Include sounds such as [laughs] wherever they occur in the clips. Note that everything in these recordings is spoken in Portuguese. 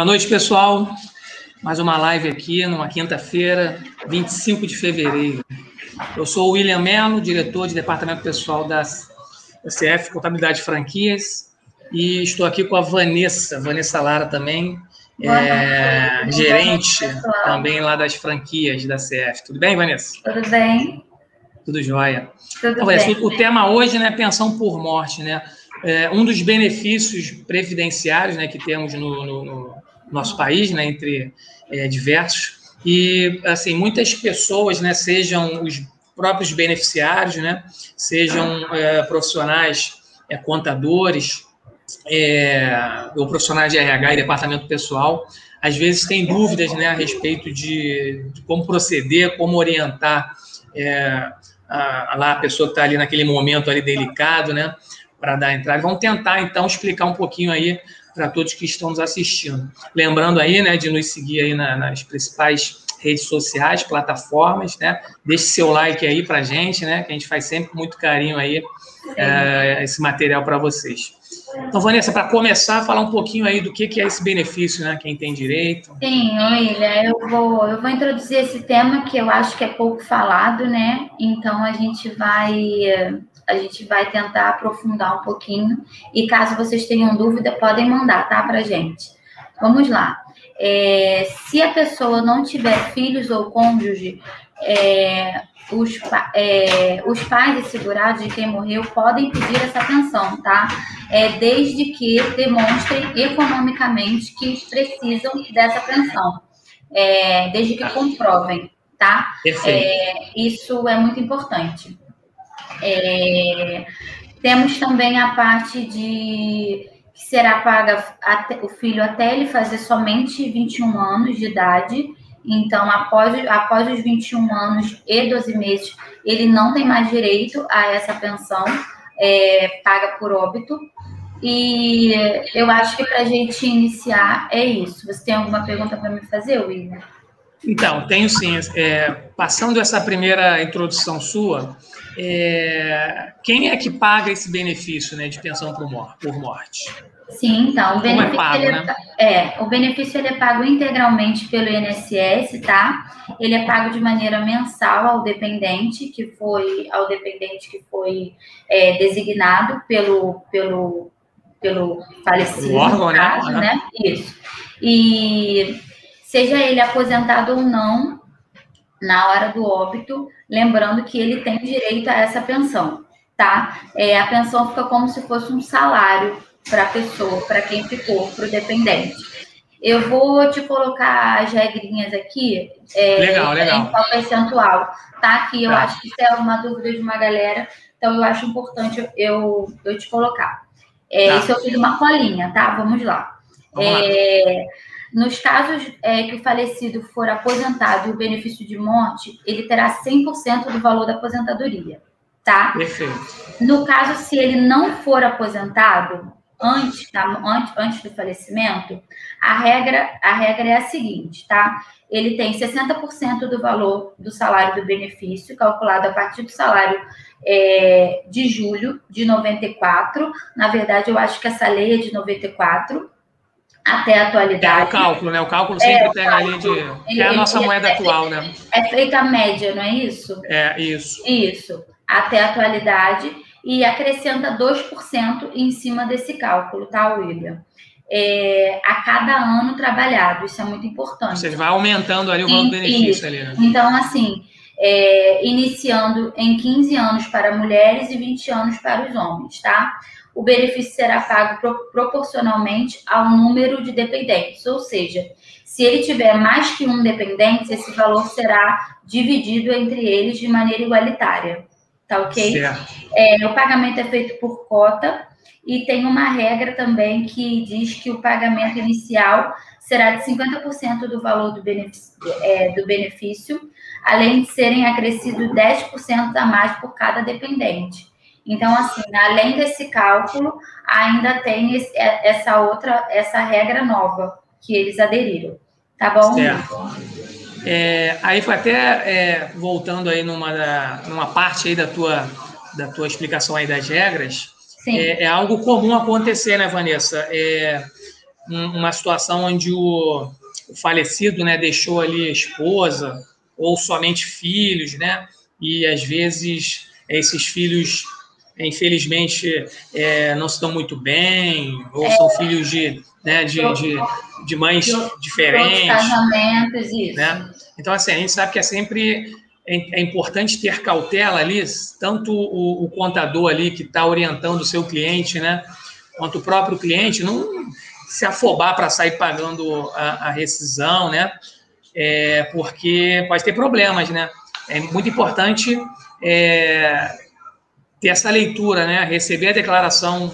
Boa noite, pessoal. Mais uma live aqui, numa quinta-feira, 25 de fevereiro. Eu sou o William Mello, diretor de Departamento Pessoal da CF Contabilidade Franquias, e estou aqui com a Vanessa, Vanessa Lara também, é, gerente também lá das franquias da CF. Tudo bem, Vanessa? Tudo bem. Tudo jóia. Tudo então, bem. O tema hoje é né, pensão por morte, né? É, um dos benefícios previdenciários né, que temos no, no, no nosso país, né, entre é, diversos, e assim muitas pessoas, né, sejam os próprios beneficiários, né, sejam é, profissionais, é, contadores, é, ou profissionais de RH e departamento pessoal, às vezes têm dúvidas né, a respeito de, de como proceder, como orientar é, a, a, lá a pessoa que está ali naquele momento ali delicado, né? para dar entrada. Vamos tentar, então, explicar um pouquinho aí para todos que estão nos assistindo. Lembrando aí, né, de nos seguir aí na, nas principais redes sociais, plataformas, né? Deixe seu like aí para gente, né? Que a gente faz sempre com muito carinho aí é, esse material para vocês. Então, Vanessa, para começar, falar um pouquinho aí do que, que é esse benefício, né? Quem tem direito. Sim, William, eu vou, eu vou introduzir esse tema que eu acho que é pouco falado, né? Então a gente vai a gente vai tentar aprofundar um pouquinho. E caso vocês tenham dúvida, podem mandar, tá, para gente. Vamos lá. É, se a pessoa não tiver filhos ou cônjuge, é, os, é, os pais e segurados de quem morreu podem pedir essa pensão, tá? É, desde que demonstrem economicamente que precisam dessa pensão. É, desde que comprovem, tá? É, isso é muito importante. É, temos também a parte de que será paga até, o filho até ele fazer somente 21 anos de idade. Então, após, após os 21 anos e 12 meses, ele não tem mais direito a essa pensão é, paga por óbito. E eu acho que para a gente iniciar é isso. Você tem alguma pergunta para me fazer, William? Então, tenho sim. É, passando essa primeira introdução sua, é, quem é que paga esse benefício né, de pensão por morte? Sim, então, o benefício, é, pago, é né? é, o benefício ele é pago integralmente pelo INSS, tá? Ele é pago de maneira mensal ao dependente que foi ao dependente que foi é, designado pelo pelo pelo falecido, o órgão, né? caso, né? né? Isso. E seja ele aposentado ou não, na hora do óbito, lembrando que ele tem direito a essa pensão, tá? É, a pensão fica como se fosse um salário para a pessoa, para quem ficou, para o dependente. Eu vou te colocar as regrinhas aqui. É, legal, legal. Em qual percentual, tá? Que eu tá. acho que isso é uma dúvida de uma galera, então eu acho importante eu, eu te colocar. É, tá. Isso eu fiz uma colinha, tá? Vamos lá. Vamos é, lá. Nos casos é, que o falecido for aposentado e o benefício de morte, ele terá 100% do valor da aposentadoria, tá? Perfeito. No caso, se ele não for aposentado antes, tá? antes, antes do falecimento, a regra, a regra é a seguinte, tá? Ele tem 60% do valor do salário do benefício, calculado a partir do salário é, de julho de 94. Na verdade, eu acho que essa lei é de 94 até a atualidade. É o cálculo, né? O cálculo sempre é, pega ali de. Ele, é a nossa moeda é, atual, né? É feita a média, não é isso? É, isso. Isso. Até a atualidade. E acrescenta 2% em cima desse cálculo, tá, William? É, a cada ano trabalhado, isso é muito importante. Você vai aumentando ali o valor do benefício ali, né? Então, assim, é, iniciando em 15 anos para mulheres e 20 anos para os homens, tá? O benefício será pago pro, proporcionalmente ao número de dependentes, ou seja, se ele tiver mais que um dependente, esse valor será dividido entre eles de maneira igualitária. Tá ok? É, o pagamento é feito por cota e tem uma regra também que diz que o pagamento inicial será de 50% do valor do benefício, é, do benefício, além de serem acrescidos 10% a mais por cada dependente. Então, assim, além desse cálculo, ainda tem esse, é, essa outra, essa regra nova que eles aderiram. Tá bom? Certo. É, aí foi até é, voltando aí numa, da, numa parte aí da tua, da tua explicação aí das regras, é, é, algo comum acontecer, né, Vanessa? É, uma situação onde o, o falecido né, deixou ali a esposa ou somente filhos, né? E às vezes esses filhos, infelizmente, é, não se dão muito bem, ou é. são filhos de, né, de, de, de mães diferentes. casamentos, isso. Né? Então, assim, a gente sabe que é sempre é, é importante ter cautela ali, tanto o, o contador ali que está orientando o seu cliente, né? Quanto o próprio cliente, não se afobar para sair pagando a, a rescisão, né? É, porque pode ter problemas, né? É muito importante é, ter essa leitura, né? Receber a declaração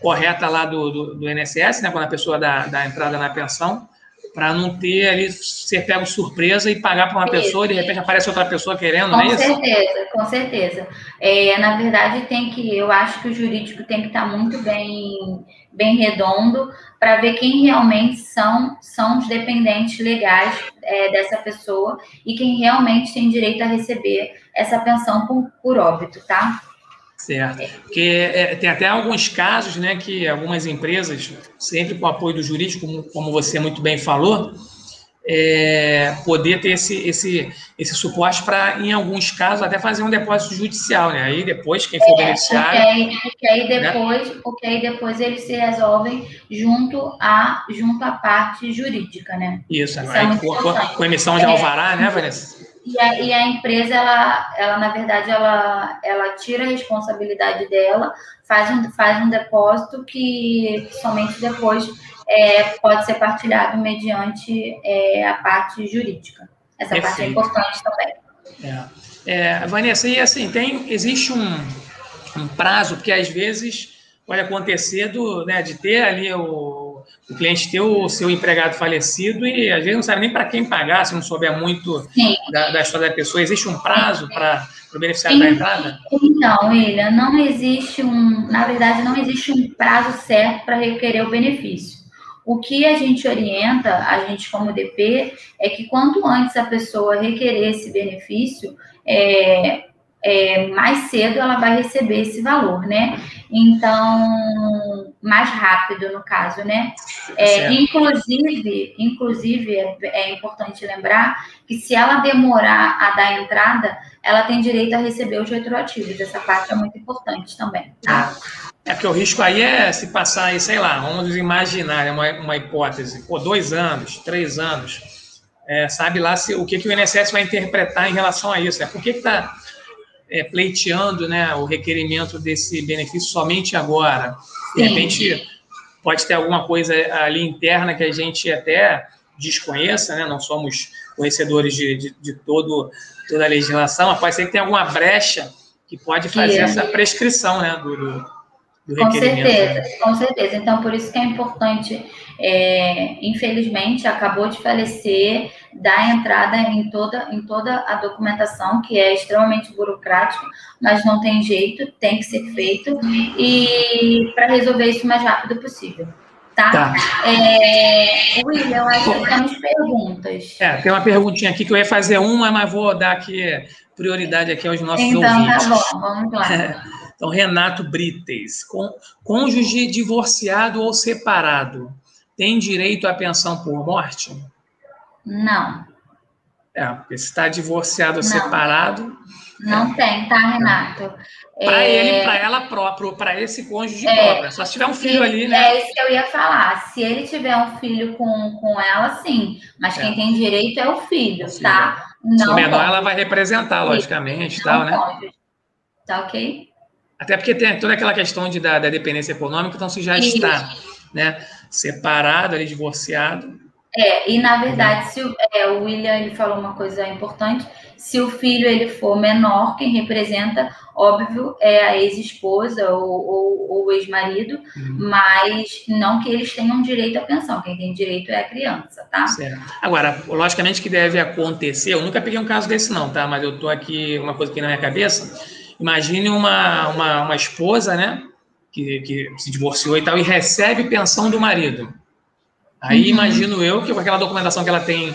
correta lá do, do, do INSS, né? Quando a pessoa dá, dá entrada na pensão, para não ter ali ser pego surpresa e pagar para uma isso. pessoa e de repente aparece outra pessoa querendo, com não é certeza, isso? Com certeza, é, na verdade tem que, eu acho que o jurídico tem que estar tá muito bem, bem redondo para ver quem realmente são, são os dependentes legais é, dessa pessoa e quem realmente tem direito a receber essa pensão por, por óbito, tá? Certo. Porque é, tem até alguns casos, né, que algumas empresas, sempre com o apoio do jurídico, como, como você muito bem falou, é, poder ter esse, esse, esse suporte para, em alguns casos, até fazer um depósito judicial, né? Aí depois, quem for é, beneficiário. Porque aí, porque aí né? depois, né? porque aí depois eles se resolvem junto à junto à parte jurídica, né? Isso, Isso é com, com, emissão de é. alvará, né, Vanessa? E a, e a, empresa, ela, ela, na verdade, ela, ela tira a responsabilidade dela, faz um, faz um depósito que somente depois é, pode ser partilhado mediante é, a parte jurídica. Essa Perfeito. parte é importante também. É. é. Vanessa, e assim, tem, existe um, um prazo, porque às vezes pode acontecer do, né, de ter ali o o cliente ter o seu empregado falecido e às vezes não sabe nem para quem pagar, se não souber muito da, da, história da pessoa. Existe um prazo para o beneficiário da entrada? Então, William, não existe um, na verdade, não existe um prazo certo para requerer o benefício. O que a gente orienta, a gente como DP, é que quanto antes a pessoa requerer esse benefício, é, é, mais cedo ela vai receber esse valor, né? Então, mais rápido no caso, né? É, inclusive, inclusive é, é, importante lembrar que se ela demorar a dar entrada, ela tem direito a receber os retroativos. Essa parte é muito importante também, tá? É que o risco aí é se passar aí, sei lá, vamos imaginar uma, uma hipótese, por dois anos, três anos, é, sabe lá se, o que, que o INSS vai interpretar em relação a isso. É por que está é, pleiteando né, o requerimento desse benefício somente agora. De Sim. repente, pode ter alguma coisa ali interna que a gente até desconheça, né? não somos conhecedores de, de, de todo, toda a legislação, mas pode ser que tenha alguma brecha que pode fazer essa prescrição né, do, do, do com certeza, com certeza. Então, por isso que é importante, é, infelizmente, acabou de falecer dar entrada em toda, em toda a documentação, que é extremamente burocrático, mas não tem jeito, tem que ser feito, e para resolver isso o mais rápido possível. Tá? tá. É, William, eu acho que temos perguntas. É, tem uma perguntinha aqui que eu ia fazer uma, mas vou dar aqui prioridade aqui aos nossos então, tá ouvintes. Então, tá bom, vamos lá. É, então, Renato Brites, cônjuge divorciado ou separado, tem direito à pensão por morte? Não. É, porque se está divorciado ou separado. Não é. tem, tá, Renato? Para é... ele, para ela próprio, para esse cônjuge é... próprio. Só se tiver um filho ali, né? É isso que eu ia falar. Se ele tiver um filho com, com ela, sim. Mas quem é. tem direito é o filho, o tá? Não. Se o menor, ela vai representar, logicamente, tal, né? Tá ok? Até porque tem toda aquela questão de, da, da dependência econômica, então se já isso. está né, separado, ali, divorciado, é, e na verdade, se o, é, o William ele falou uma coisa importante, se o filho ele for menor, quem representa, óbvio, é a ex-esposa ou, ou, ou ex-marido, uhum. mas não que eles tenham direito à pensão, quem tem direito é a criança, tá? Certo. Agora, logicamente que deve acontecer, eu nunca peguei um caso desse não, tá? Mas eu tô aqui, uma coisa aqui na minha cabeça, imagine uma, uma, uma esposa, né, que, que se divorciou e tal, e recebe pensão do marido. Aí uhum. imagino eu que com aquela documentação que ela tem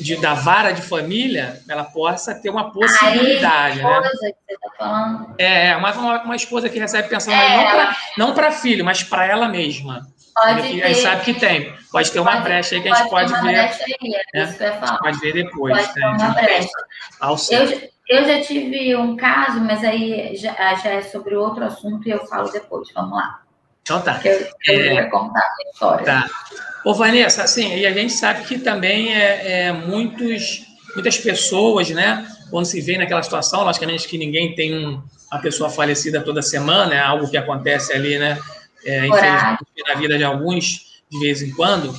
de, da vara de família, ela possa ter uma possibilidade, né? Que você tá falando. É, é uma, uma, esposa que recebe pensão é, não para filho, mas para ela mesma. Pode ter, a gente sabe que tem. Pode ter uma pode, brecha aí que a gente pode, pode ver. Brecha aí, é, né? Pode ver depois. Pode né? ter uma brecha. Eu, eu já tive um caso, mas aí já, já é sobre outro assunto e eu falo depois. Vamos lá. Então tá. Eu, eu é... contar a história. Tá. Ô, Vanessa, assim, e a gente sabe que também é, é, muitos, muitas pessoas, né, quando se vê naquela situação, logicamente que ninguém tem um, uma pessoa falecida toda semana, é algo que acontece ali, né, é, infelizmente na vida de alguns, de vez em quando.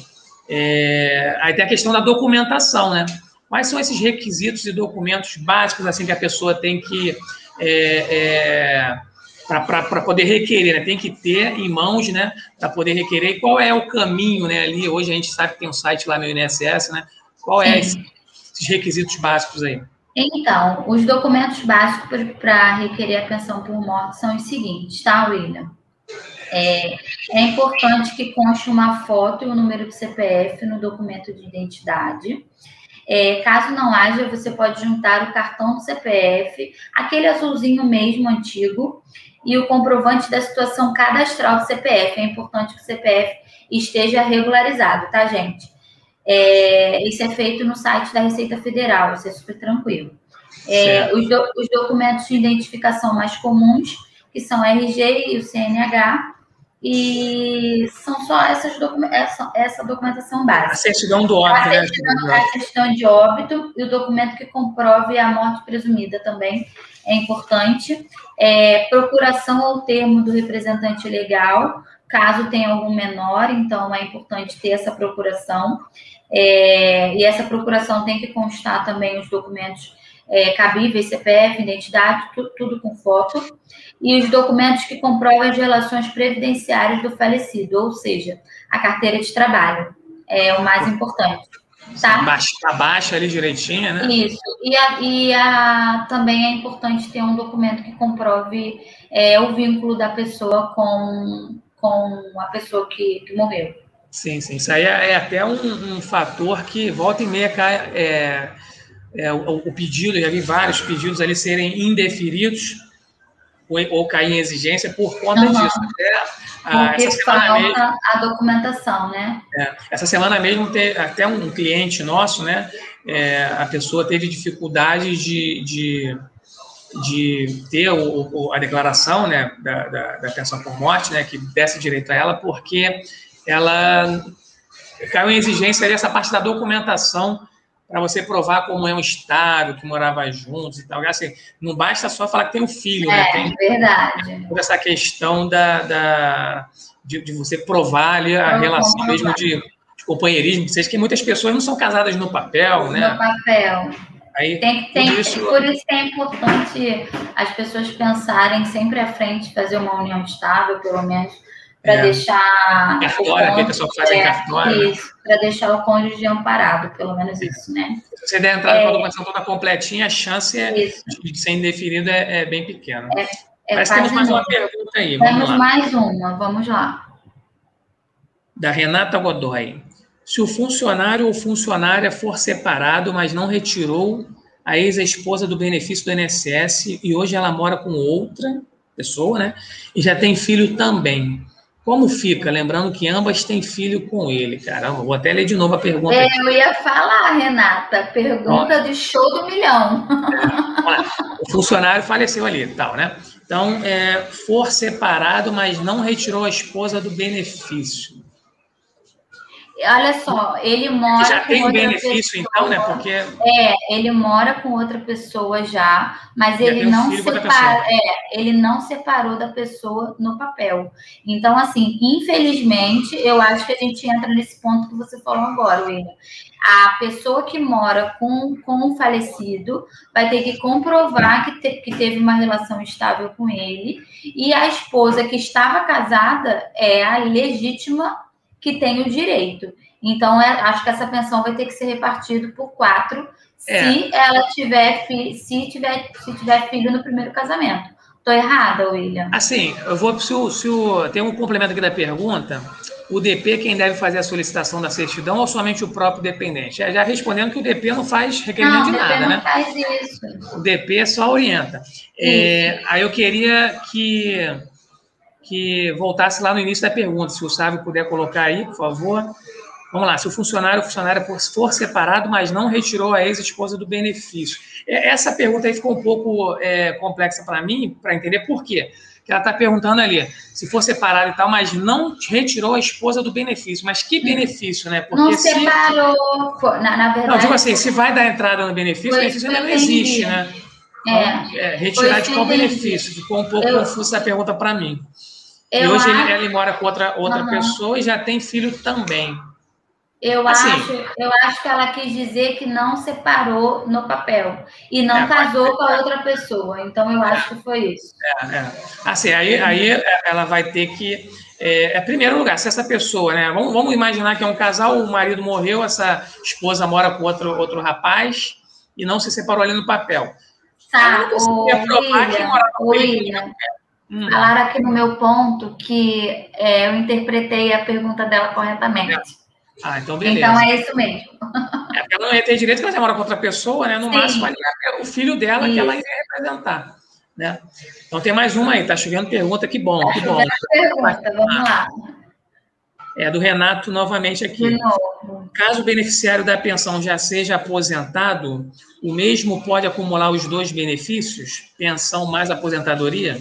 É, aí tem a questão da documentação, né? Quais são esses requisitos e documentos básicos assim que a pessoa tem que é, é para poder requerer, né? Tem que ter em mãos, né? Para poder requerer. E qual é o caminho, né? Ali, hoje a gente sabe que tem um site lá no INSS, né? Qual é esse, esses requisitos básicos aí? Então, os documentos básicos para requerer a pensão por morte são os seguintes, tá, William? É, é importante que conste uma foto e o número do CPF no documento de identidade. É, caso não haja, você pode juntar o cartão do CPF, aquele azulzinho mesmo antigo, e o comprovante da situação cadastral do CPF. É importante que o CPF esteja regularizado, tá, gente? É, isso é feito no site da Receita Federal, isso é super tranquilo. É, os, do, os, documentos de identificação mais comuns, que são RG e o CNH, e são só essas docu essa, essa documentação básica. A certidão do óbito, a certidão, né? A certidão de óbito e o documento que comprove a morte presumida também é importante. É, procuração ao termo do representante legal, caso tenha algum menor, então é importante ter essa procuração. É, e essa procuração tem que constar também os documentos é, cabíveis, CPF, identidade, tudo, tudo, com foto, e os documentos que comprovam as relações previdenciárias do falecido, ou seja, a carteira de trabalho, é o mais importante. Tá? Baixa, tá baixa ali direitinho, né? Isso. E, a, e a, também é importante ter um documento que comprove é, o vínculo da pessoa com, com a pessoa que, que morreu. Sim, sim. Isso aí é, é até um, um, fator que volta e meia cai, é, é, o, o, pedido, já vi vários pedidos ali serem indeferidos ou, ou cair em exigência por conta uhum. disso. Até ah, Porque essa falta mesmo, a documentação, né? É, essa semana mesmo, tem até um cliente nosso, né? É, a pessoa teve dificuldade de, de, de ter o, o, a declaração né, da, da, da, pensão por morte, né? Que desse direito a ela, porque ela caiu em exigência dessa parte da documentação para você provar como é um estado, que morava juntos e tal. Assim, não basta só falar que tem um filho, né? é, né? Tem verdade. toda essa questão da, da de, de, você provar ali a não, relação não, mesmo de, de, companheirismo, seja que muitas pessoas não são casadas no papel, né? No papel. Aí, tem, tem, isso... Por isso que é importante as pessoas pensarem sempre à frente, fazer uma união estável, pelo menos para é. deixar. Cartório, que a pessoa faz é, cartório. Né? Isso, para deixar o cônjuge amparado, pelo menos isso, né? Se você der entrada é, com a documentação toda completinha, a chance é, de ser indefinido é, é bem pequena. É, é Parece que temos mais uma pergunta aí. Vamos temos lá. mais uma, vamos lá. Da Renata Godoy. Se o funcionário ou funcionária for separado, mas não retirou a ex-esposa do benefício do INSS e hoje ela mora com outra pessoa, né? E já tem filho também. Como fica? Lembrando que ambas têm filho com ele. Caramba, vou até ler de novo a pergunta. É, eu ia falar, Renata. Pergunta de show do milhão. [laughs] O funcionário faleceu ali, tal, né? Então, é, for separado, mas não retirou a esposa do benefício. Olha só, ele mora. já tem um benefício, pessoa, então, né? Porque. É, ele mora com outra pessoa já, mas ele não, separa, é, ele não separou da pessoa no papel. Então, assim, infelizmente, eu acho que a gente entra nesse ponto que você falou agora, William. A pessoa que mora com, com o falecido vai ter que comprovar que, te, que teve uma relação estável com ele, e a esposa que estava casada é a legítima que tem o direito. Então, é, acho que essa pensão vai ter que ser repartida por quatro é. se ela tiver, se tiver, se tiver filho no primeiro casamento. Estou errada, William? Assim, eu vou. Se o, se o, tem um complemento aqui da pergunta. O DP, quem deve fazer a solicitação da certidão ou somente o próprio dependente? É, já respondendo que o DP não faz requerimento não, de nada, não né? Faz isso. O DP só orienta. É, aí eu queria que que voltasse lá no início da pergunta. Se o Sávio puder colocar aí, por favor. Vamos lá, se o funcionário, o funcionário for separado, mas não retirou a ex-esposa do benefício. Essa pergunta aí ficou um pouco é, complexa para mim, para entender por quê. Que ela está perguntando ali, se for separado e tal, mas não retirou a esposa do benefício. Mas que benefício, né? Porque não se... separou. Na, na verdade. Não, digo assim, se vai dar entrada no benefício, o benefício ainda não existe, né? É, é, retirar de qual benefício? Ficou um pouco eu, confuso essa pergunta para mim. E hoje acho... ele, ele, mora com outra, outra uhum. pessoa e já tem filho também. Eu, assim, acho, eu acho que ela quis dizer que não separou no papel e não é, casou com a outra pessoa. Então, eu acho que foi isso. É, é. Assim, aí, aí ela vai ter que. É, é, primeiro lugar, se essa pessoa, né? Vamos, vamos imaginar que é um casal, o marido morreu, essa esposa mora com outro, outro rapaz e não se separou ali no papel. Tá, o William, hum. falaram aqui no meu ponto que é, eu interpretei a pergunta dela corretamente. Ah, então beleza. Então é isso mesmo. É, ela não ia ter direito porque ela mora com outra pessoa, né? No Sim. máximo, ali, é o filho dela isso. que ela ia representar. Né? Então tem mais uma aí, tá chovendo pergunta, que bom, tá que bom. Pergunta, vamos lá. É do Renato novamente aqui. Caso o beneficiário da pensão já seja aposentado, o mesmo pode acumular os dois benefícios, pensão mais aposentadoria?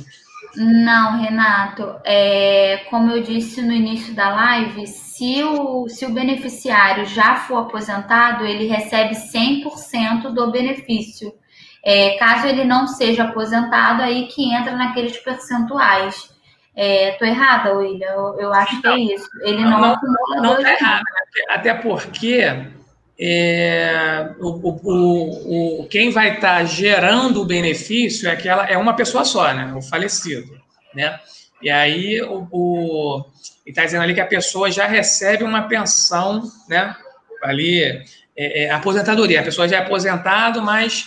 Não, Renato. É, como eu disse no início da live, se o, se o beneficiário já for aposentado, ele recebe 100% do benefício. É, caso ele não seja aposentado, aí que entra naqueles percentuais. Estou é, errada, William? Eu, eu acho que é isso. Ele não, não acumula não está errado, até porque é, o, o, o, quem vai estar tá gerando o benefício é aquela é uma pessoa só, né? O falecido, né? E aí o, o está dizendo ali que a pessoa já recebe uma pensão, né? Ali é, é, aposentadoria. A pessoa já é aposentado, mas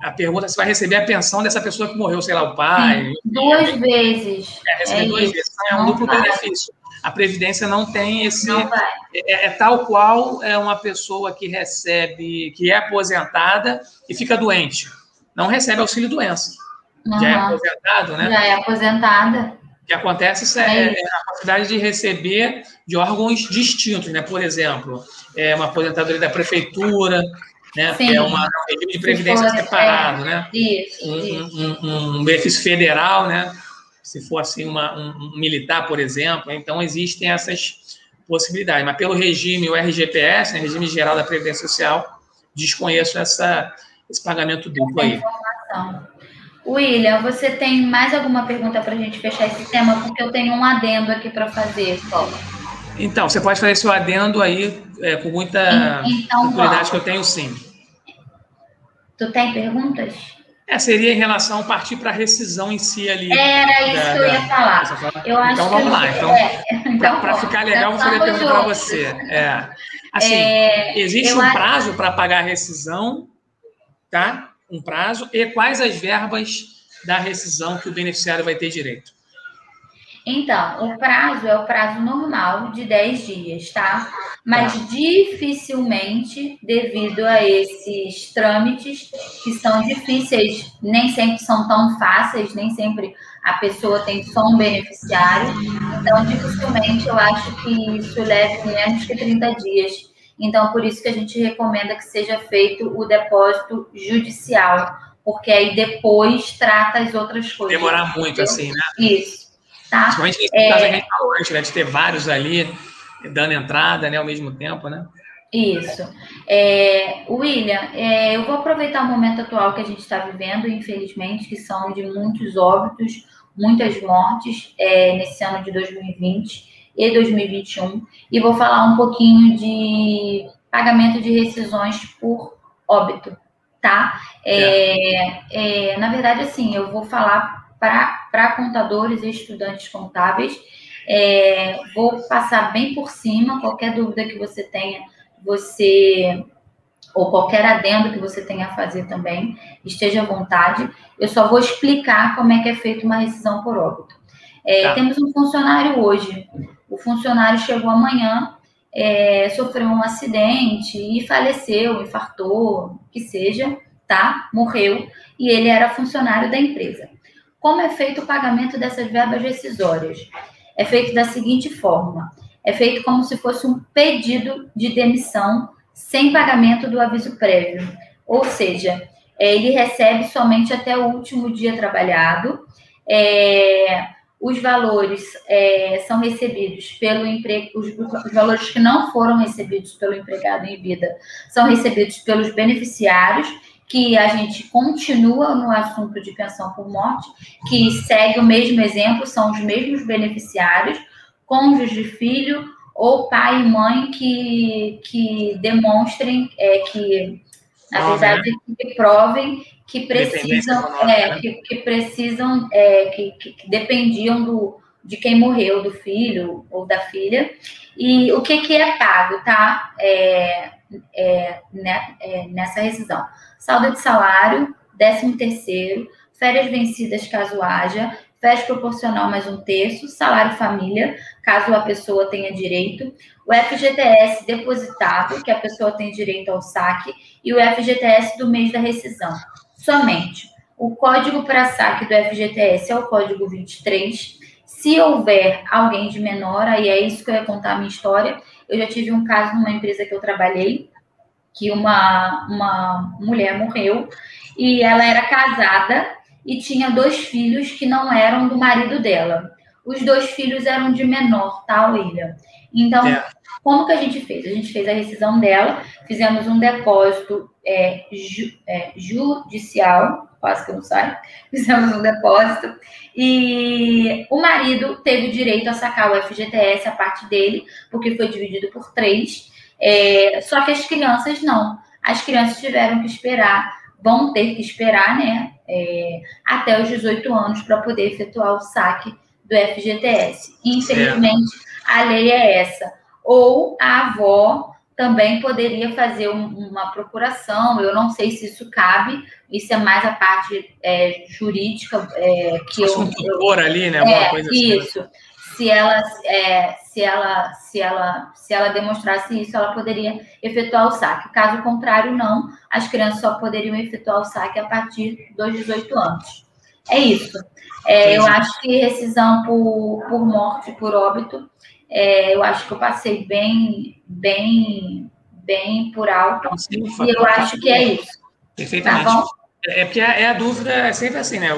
a pergunta é se vai receber a pensão dessa pessoa que morreu, sei lá, o pai. Duas vezes. É, receber é duas isso. vezes. É um duplo benefício. A Previdência não tem esse. Não é, é, tal qual é uma pessoa que recebe, que é aposentada e fica doente. Não recebe auxílio doença. Uhum. Já é aposentado, né? Já é aposentada. O que acontece isso é, é, a possibilidade de receber de órgãos distintos, né? Por exemplo, é uma aposentadoria da prefeitura, né? Sim. É uma, um regime de previdência for, separado, é, né? Isso, um, isso. Um, um, benefício federal, né? Se for assim uma, um, um, militar, por exemplo, então existem essas possibilidades. Mas pelo regime, o RGPS, né, regime geral da previdência social, desconheço essa, esse pagamento duplo aí. William, você tem mais alguma pergunta para a gente fechar esse tema? Porque eu tenho um adendo aqui para fazer, só. Então, você pode fazer seu adendo aí é, com muita então, tranquilidade, que eu tenho sim. Tu tem perguntas? É, seria em relação a partir para a rescisão em si ali. Era isso da, que eu ia falar. Eu acho então vamos lá. Então, é. então para ficar legal, vou fazer a pergunta para você. É. Assim, é, existe um prazo para pagar a rescisão, tá? Um prazo, e quais as verbas da rescisão que o beneficiário vai ter direito? Então, o prazo é o prazo normal de 10 dias, tá? Mas tá. dificilmente, devido a esses trâmites que são difíceis, nem sempre são tão fáceis, nem sempre a pessoa tem só um beneficiário. Então, dificilmente eu acho que isso leve menos que 30 dias. Então, por isso que a gente recomenda que seja feito o depósito judicial, porque aí depois trata as outras coisas. Demorar muito, assim, né? Isso. Tá? Principalmente nesse é... caso antes, né, de ter vários ali dando entrada né, ao mesmo tempo, né? Isso. É, William, é, eu vou aproveitar o momento atual que a gente está vivendo, infelizmente, que são de muitos óbitos, muitas mortes é, nesse ano de 2020 e 2021, e vou falar um pouquinho de pagamento de rescisões por óbito, tá? É, é na verdade, assim, eu vou falar para contadores e estudantes contábeis. É, vou passar bem por cima, qualquer dúvida que você tenha, você ou qualquer adendo que você tenha a fazer também, esteja à vontade. Eu só vou explicar como é que é feita uma rescisão por óbito. É, tá. Temos um funcionário hoje. O funcionário chegou amanhã, é, sofreu um acidente e faleceu, infartou, que seja, tá? Morreu. E ele era funcionário da empresa. Como é feito o pagamento dessas verbas rescisórias? É feito da seguinte forma: é feito como se fosse um pedido de demissão sem pagamento do aviso prévio. Ou seja, é, ele recebe somente até o último dia trabalhado. É, os valores é, são recebidos pelo emprego, os, os, valores que não foram recebidos pelo empregado em vida são recebidos pelos beneficiários, que a gente continua no assunto de pensão por morte, que segue o mesmo exemplo, são os mesmos beneficiários, cônjuge de filho ou pai e mãe que, que demonstrem é, que, na verdade, né? que provem que precisam, é, né? que, que, precisam, é, que, que, dependiam do, de quem morreu, do filho ou da filha. E o que, que é pago, tá? É, é, né, é, nessa rescisão. Saldo de salário, décimo terceiro, férias vencidas caso haja, férias proporcional mais um terço, salário família, caso a pessoa tenha direito, o FGTS depositado, que a pessoa tem direito ao saque, e o FGTS do mês da rescisão. Somente. O código para saque do FGTS é o código 23. Se houver alguém de menor, aí é isso que eu ia contar a minha história. Eu já tive um caso numa empresa que eu trabalhei, que uma, uma mulher morreu e ela era casada e tinha dois filhos que não eram do marido dela. Os dois filhos eram de menor, tá, William? Então, é. como que a gente fez? A gente fez a rescisão dela, fizemos um depósito é, ju, é, judicial, quase que eu não saio, [laughs] fizemos um depósito, e o marido teve direito a sacar o FGTS, a parte dele, porque foi dividido por três, é, só que as crianças não. As crianças tiveram que esperar, vão ter que esperar, né, é, até os 18 anos para poder efetuar o saque do FGTS. Infelizmente, a lei é essa. Ou a avó também poderia fazer um, uma procuração. Eu não sei se isso cabe, isso é mais a parte é, jurídica é, que eu. Um tutor ali, né? É, coisa assim. Se ela, é, se, ela, se, ela, se ela demonstrasse isso, ela poderia efetuar o saque. Caso contrário, não. As crianças só poderiam efetuar o saque a partir dos 18 anos. É isso. É, eu acho que rescisão por, por morte, por óbito, é, eu acho que eu passei bem, bem, bem por alto. Sim, e eu acho que é isso. Perfeitamente. Tá é, é porque é, é a dúvida, é sempre assim, né?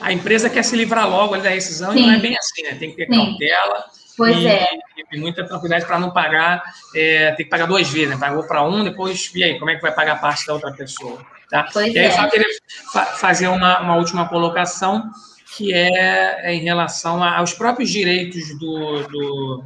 A empresa quer se livrar logo da rescisão Sim. e não é bem assim, né? Tem que ter Sim. cautela. Pois e, é. E muita tranquilidade para não pagar, é, tem que pagar duas vezes, né? Pagou para um, depois, e aí, como é que vai pagar a parte da outra pessoa? Tá? Pois e aí, é. só queria fa fazer uma, uma última colocação, que é, é em relação aos próprios direitos do, do,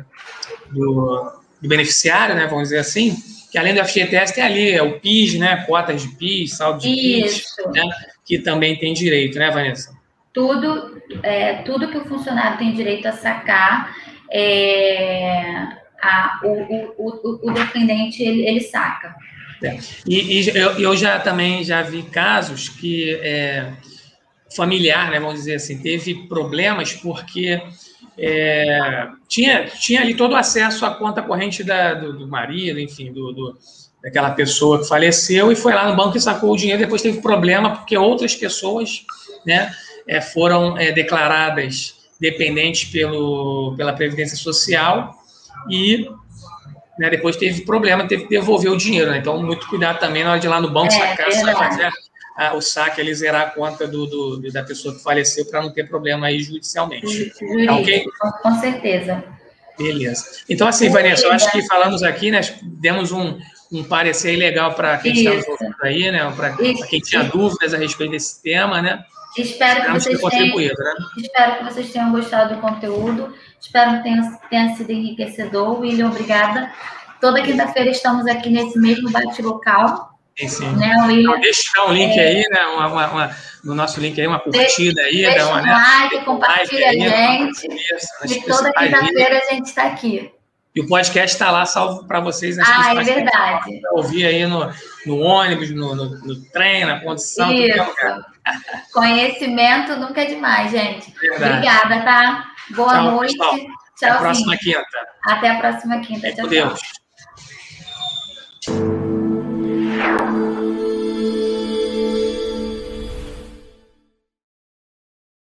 do, do, beneficiário, né, vamos dizer assim, que além do FGTS tem ali é o PIS, né, cotas de PIS, saldo de PIS, né, que também tem direito, né, Vanessa? Tudo, é, tudo que o funcionário tem direito a sacar, é, a, o, o, o, o dependente ele, ele saca. É. E, e eu, eu, já também já vi casos que é, familiar, né, vamos dizer assim, teve problemas porque é, tinha, tinha ali todo o acesso à conta corrente da, do, do, marido, enfim, do, do, daquela pessoa que faleceu e foi lá no banco e sacou o dinheiro. Depois teve problema porque outras pessoas né, é, foram é, declaradas dependentes pelo, pela Previdência Social e né, depois teve problema, teve que devolver o dinheiro. Né? Então, muito cuidado também na hora de ir lá no banco é, sacar, fazer a, o saque, ele zerar a conta do, do da pessoa que faleceu para não ter problema aí judicialmente. Jurídico, tá okay? com certeza. Beleza. Então, assim, Vanessa, eu acho que falamos aqui, né? Demos um, um parecer legal para quem está nos ouvindo aí, né? Para quem tinha dúvidas a respeito desse tema, né? Espero que, vocês tenham, né? espero que vocês tenham gostado do conteúdo. Espero que tenha, tenha sido enriquecedor. William, obrigada. Toda quinta-feira estamos aqui nesse mesmo bate-local. Sim, sim. Né, então, deixa um link é... aí, né? Uma, uma, uma, no nosso link aí, uma curtida aí. Deixa uma, um like, né? compartilha like a gente. Isso, e toda quinta-feira a gente está aqui. E o podcast está lá salvo para vocês. Nas ah, é verdade. Ouvir aí no, no ônibus, no, no, no, trem, na condição. Isso. Conhecimento nunca é demais, gente. Verdade. Obrigada, tá? Boa Tchau, noite. Pessoal. Tchau, Até a próxima quinta. Até a próxima quinta. Tchau, Deus.